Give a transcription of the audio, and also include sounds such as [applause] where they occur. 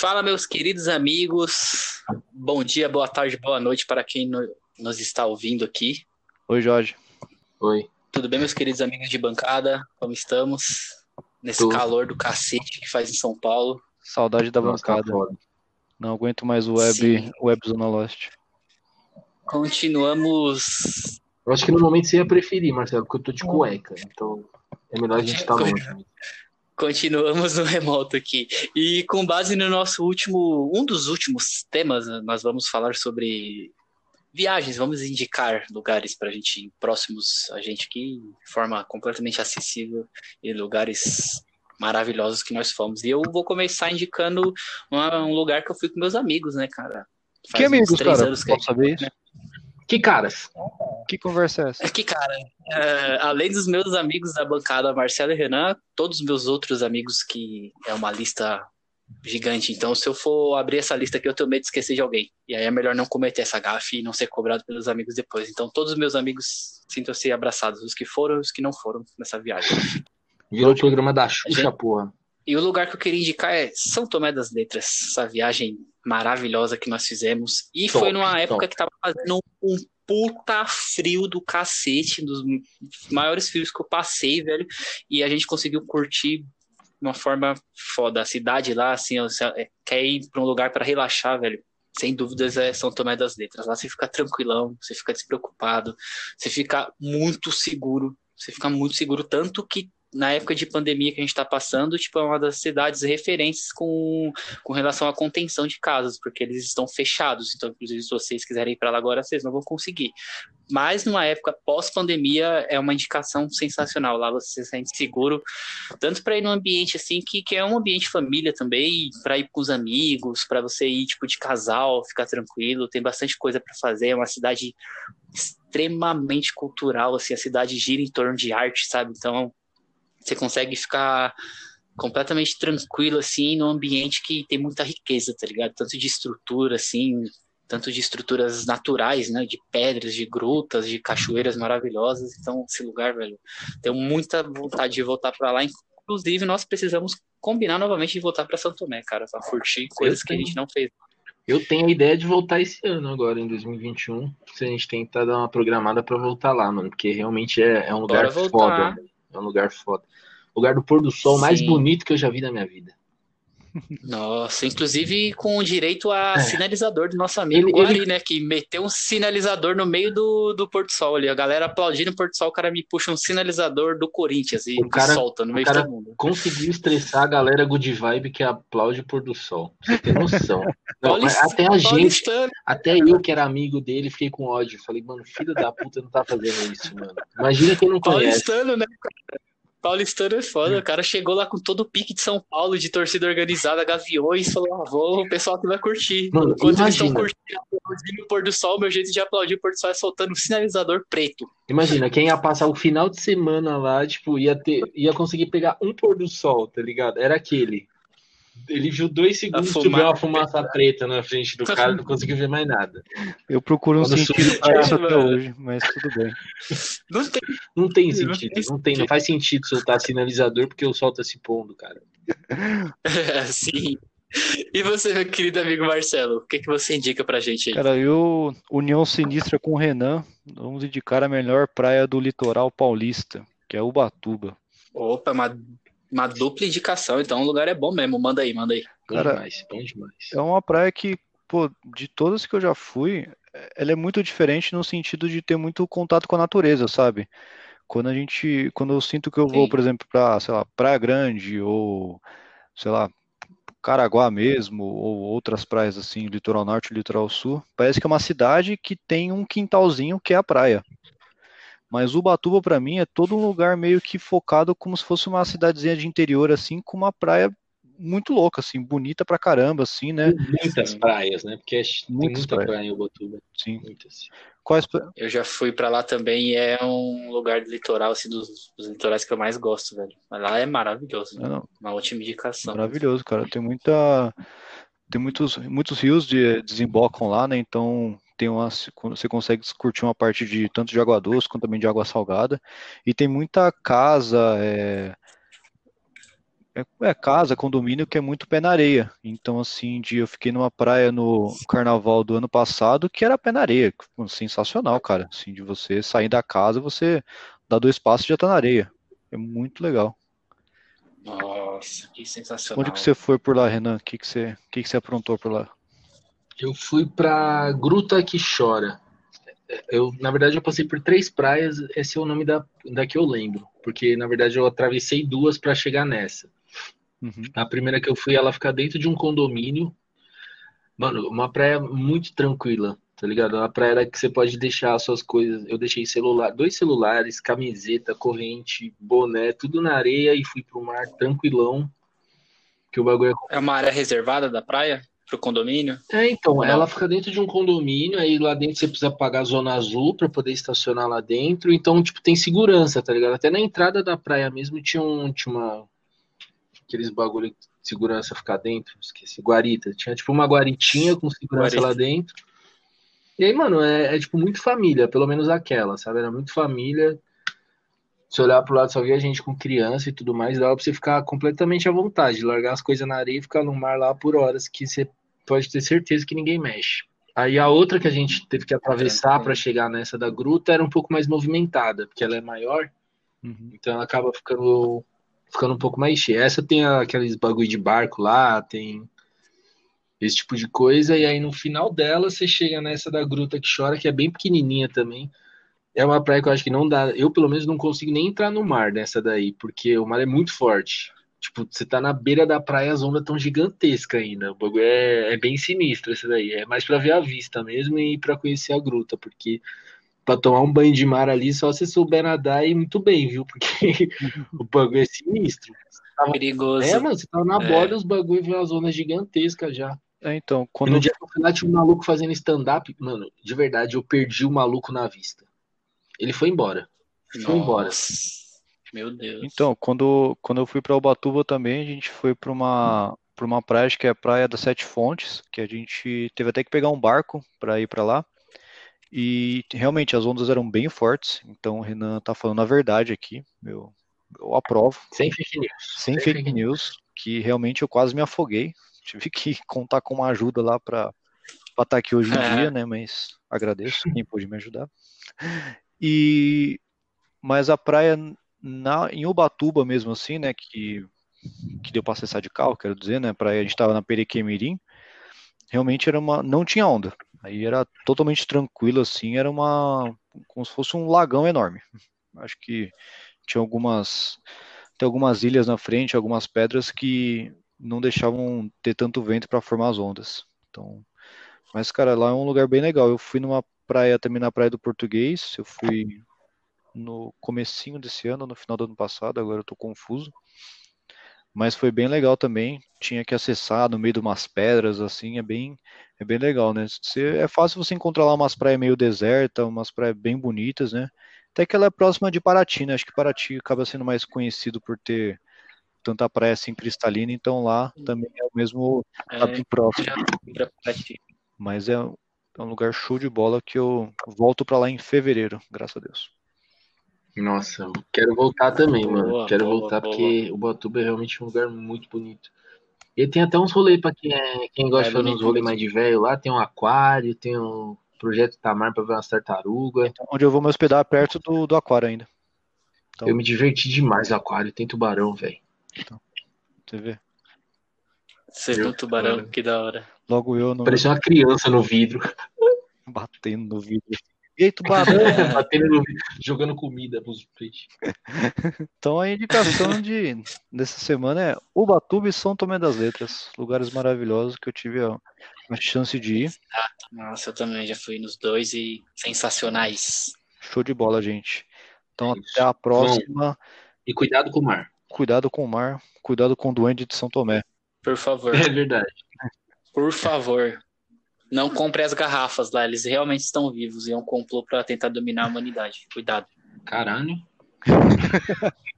Fala, meus queridos amigos. Bom dia, boa tarde, boa noite para quem no- nos está ouvindo aqui. Oi, Jorge. Oi. Tudo bem, meus queridos amigos de bancada? Como estamos? Nesse Tudo. calor do cacete que faz em São Paulo. Saudade da Nossa, tá bancada. Não aguento mais o web, Sim. web Zona Lost. Continuamos. Eu acho que no momento você ia preferir, Marcelo, porque eu tô de cueca. Então é melhor a gente estar longe. Continuamos no remoto aqui. E com base no nosso último, um dos últimos temas, nós vamos falar sobre viagens, vamos indicar lugares para a gente próximos a gente aqui, de forma completamente acessível e lugares maravilhosos que nós fomos. E eu vou começar indicando uma- um lugar que eu fui com meus amigos, né, cara? Faz Que amigos, três cara? anos que Posso saber isso? Que caras? Que conversa é essa? Aqui, cara, é, além dos meus amigos da bancada, Marcelo e Renan, todos os meus outros amigos, que é uma lista gigante. Então, se eu for abrir essa lista aqui, eu tenho medo de esquecer de alguém. E aí é melhor não cometer essa gafe e não ser cobrado pelos amigos depois. Então, todos os meus amigos sintam-se abraçados, os que foram e os que não foram nessa viagem. Virou o programa da Xuxa, Gente- porra. E o lugar que eu queria indicar é São Tomé das Letras, essa viagem maravilhosa que nós fizemos. E Top, foi numa época top. que tava fazendo um puta frio do cacete, um dos maiores frios que eu passei, velho. E a gente conseguiu curtir de uma forma foda. A cidade lá, assim, ó, é, quer ir pra um lugar pra relaxar, velho. Sem dúvidas é São Tomé das Letras. Lá você fica tranquilão, você fica despreocupado, você fica muito seguro. Você fica muito seguro, tanto que na época de pandemia que a gente está passando, tipo, é uma das cidades referentes com, com relação à contenção de casos, porque eles estão fechados. Então, inclusive, se vocês quiserem ir para lá agora, vocês não vão conseguir. Mas numa época pós-pandemia é uma indicação sensacional. Lá você se sente seguro, tanto para ir num ambiente assim que, que é um ambiente família também, para ir com os amigos, para você ir tipo de casal, ficar tranquilo. Tem bastante coisa para fazer. É uma cidade extremamente cultural, assim, a cidade gira em torno de arte, sabe? Então você consegue ficar completamente tranquilo, assim, num ambiente que tem muita riqueza, tá ligado? Tanto de estrutura, assim, tanto de estruturas naturais, né? De pedras, de grutas, de cachoeiras maravilhosas. Então, esse lugar, velho, tenho muita vontade de voltar para lá. Inclusive, nós precisamos combinar novamente de voltar para São Tomé, cara, para curtir coisas que a gente não fez. Eu tenho a ideia de voltar esse ano agora, em 2021. Se a gente tentar dar uma programada pra voltar lá, mano. Porque realmente é, é um lugar Bora voltar. foda. velho. É um lugar foda. Lugar do pôr do sol mais Sim. bonito que eu já vi na minha vida. Nossa, inclusive com direito a É. sinalizador do nosso amigo Ele- Guari, né? Que meteu um sinalizador no meio do, do Porto Sol ali. A galera aplaudindo o Porto Sol, o cara me puxa um sinalizador do Corinthians e O cara- solta no o meio cara- de todo mundo. Conseguiu estressar a galera good vibe que aplaude o pôr do sol. Você tem noção. [laughs] Não, até a gente, até eu que era amigo dele, fiquei com ódio. Falei, mano, filho da puta não tá fazendo isso, mano. Imagina quem não conhece. Paulistano, né, cara? Paulistano é foda. O cara chegou lá com todo o pique de São Paulo, de torcida organizada, gaviões, falou: ah, vou, o pessoal que vai curtir. Mano, Enquanto eles estão curtindo, aplaudindo o pôr do sol, meu jeito de aplaudir o pôr do sol é soltando um sinalizador preto. Imagina, quem ia passar o final de semana lá, tipo, ia ter, ia conseguir pegar um pôr do sol, tá ligado? Era aquele. Ele viu dois segundos, fumaça uma fumaça preta na frente do cara, não conseguiu ver mais nada. Eu procuro um Quando sentido pra isso [laughs] até hoje, mas tudo bem. Não tem Não tem Não sentido, tem não tem, não faz sentido soltar sinalizador porque o sol tá se pondo, cara. [laughs] Sim. E você, meu querido amigo Marcelo, o que, que você indica pra gente aí? Cara, eu, União Sinistra com o Renan, vamos indicar a melhor praia do litoral paulista, que é Ubatuba. Opa, uma, uma dupla indicação, então o lugar é bom mesmo. Manda aí, manda aí. Bom Cara, demais, bom demais. É uma praia que, pô, de todas que eu já fui, ela é muito diferente no sentido de ter muito contato com a natureza, sabe? Quando a gente, quando eu sinto que eu vou, Sim. por exemplo, pra, sei lá, Praia Grande ou, sei lá, Caraguá mesmo, ou outras praias assim, litoral norte, litoral sul, parece que é uma cidade que tem um quintalzinho que é a praia. Mas Ubatuba pra mim é todo um lugar meio que focado como se fosse uma cidadezinha de interior assim, com uma praia muito louca assim, bonita pra caramba assim, né? Muitas praias, né? Porque é- tem Muitas muita praias. praia em Ubatuba, Sim. muitas. Quais Eu já fui pra lá também e é um lugar do litoral, assim, dos, dos litorais que eu mais gosto, velho. Mas lá é maravilhoso, né? Uma ótima indicação. maravilhoso, cara. Tem muita tem muitos muitos rios de, desembocam lá, né? Então tem uma, você consegue curtir uma parte de tanto de água doce quanto também de água salgada. E tem muita casa, é, é, é casa, condomínio que é muito pé na areia. Então, assim, de, eu fiquei numa praia no carnaval do ano passado que era pé na areia. Sensacional, cara. Assim, de você sair da casa, você dá dois passos e já tá na areia. É muito legal. Nossa, que sensacional. Onde que você foi por lá, Renan? O que, que, você, que, que você aprontou por lá? Eu fui pra Gruta que Chora. Eu, na verdade, eu passei por três praias, esse é o nome da, da que eu lembro. Porque, na verdade, eu atravessei duas para chegar nessa. Uhum. A primeira que eu fui, ela fica dentro de um condomínio. Mano, uma praia muito tranquila, tá ligado? Uma praia que você pode deixar as suas coisas. Eu deixei celular, dois celulares, camiseta, corrente, boné, tudo na areia e fui pro mar tranquilão. Que o bagulho é... é uma área reservada da praia? Pro condomínio? É, então, ela fica dentro de um condomínio, aí lá dentro você precisa pagar a zona azul para poder estacionar lá dentro, então, tipo, tem segurança, tá ligado? Até na entrada da praia mesmo tinha, um, tinha uma, aqueles bagulho de segurança ficar dentro, esqueci, guarita. Tinha tipo uma guaritinha com segurança Guarita. lá dentro. E aí, mano, é, é, tipo muito família, pelo menos aquela, sabe? Era muito família. Se olhar pro lado só via gente com criança e tudo mais, dava pra você ficar completamente à vontade, largar as coisas na areia e ficar no mar lá por horas, que você pode ter certeza que ninguém mexe. Aí a outra que a gente teve que atravessar para chegar nessa da gruta era um pouco mais movimentada, porque ela é maior, uhum. então ela acaba ficando ficando um pouco mais cheia. Essa tem aqueles bagulho de barco lá, tem esse tipo de coisa, e aí no final dela você chega nessa da Gruta que Chora, que é bem pequenininha também. É uma praia que eu acho que não dá, eu pelo menos não consigo nem entrar no mar nessa daí, porque o mar é muito forte. Tipo, você tá na beira da praia, as ondas tão gigantescas ainda. O bagulho é, é bem sinistro esse daí. É mais para ver a vista mesmo e para conhecer a gruta, porque para tomar um banho de mar ali, só se souber nadar e muito bem, viu? Porque [laughs] o bagulho é sinistro. Tava... Perigoso. É, mano, você tava na é. borda, os bagulhos viram uma zona gigantesca já. É, então, quando... E no dia que eu fui lá, tinha um maluco fazendo stand-up, mano, de verdade, eu perdi o maluco na vista. Ele foi embora. Nossa. Foi embora. Meu Deus. Então, quando, quando eu fui para Ubatuba também, a gente foi para uma para uma praia que é a Praia das Sete Fontes, que a gente teve até que pegar um barco para ir para lá. E realmente as ondas eram bem fortes, então o Renan tá falando a verdade aqui, eu, eu aprovo. Sem fake news. Sem, Sem fake, fake news, news, que realmente eu quase me afoguei. [laughs] Tive que contar com uma ajuda lá para estar tá aqui hoje em é. dia, né? Mas agradeço quem pôde me ajudar. E mas a praia na, em Ubatuba mesmo assim, né? Que, que deu para acessar de carro, quero dizer, né? Praia a gente estava na Perequemirim, realmente era uma, não tinha onda. Aí era totalmente tranquilo, assim, era uma. como se fosse um lagão enorme. Acho que tinha algumas. Tem algumas ilhas na frente, algumas pedras que não deixavam ter tanto vento para formar as ondas. Então, mas cara, lá é um lugar bem legal. Eu fui numa praia também na praia do Português. Eu fui no comecinho desse ano, no final do ano passado. Agora eu tô confuso mas foi bem legal também. Tinha que acessar no meio de umas pedras, assim, é bem, é bem legal, né? Você, é fácil você encontrar lá umas praias meio desertas, umas praias bem bonitas, né? Até que ela é próxima de Paraty, né? Acho que Paraty acaba sendo mais conhecido por ter tanta praia assim cristalina, então lá também é o mesmo, tá bem próximo. Mas é, é um lugar show de bola que eu volto para lá em fevereiro, graças a Deus. Nossa, quero voltar também, boa, mano. Quero boa, voltar boa. porque o Batuba é realmente um lugar muito bonito. E tem até uns rolês pra quem, é, quem gosta é, de fazer uns rolês mais de velho lá. Tem um aquário, tem um projeto Tamar pra ver umas tartarugas. Então, onde eu vou me hospedar perto do, do aquário ainda. Então... Eu me diverti demais no aquário. Tem tubarão, velho. Então, você vê. Você viu tubarão, que da hora. Logo eu não. Parecia uma criança no vidro. [laughs] Batendo no vidro. E aí, tubarão? Batendo, jogando comida pros peixes. [laughs] Então a indicação de, dessa semana é Ubatuba e São Tomé das Letras. Lugares maravilhosos que eu tive a, a chance de ir. Nossa, eu também já fui nos dois e sensacionais. Show de bola, gente. Então é até a próxima. Bom, e cuidado com o mar. Cuidado com o mar, cuidado com o duende de São Tomé. Por favor. É verdade. Por favor. Não compre as garrafas lá, eles realmente estão vivos e é um complô para tentar dominar a humanidade. Cuidado. Caralho. [laughs]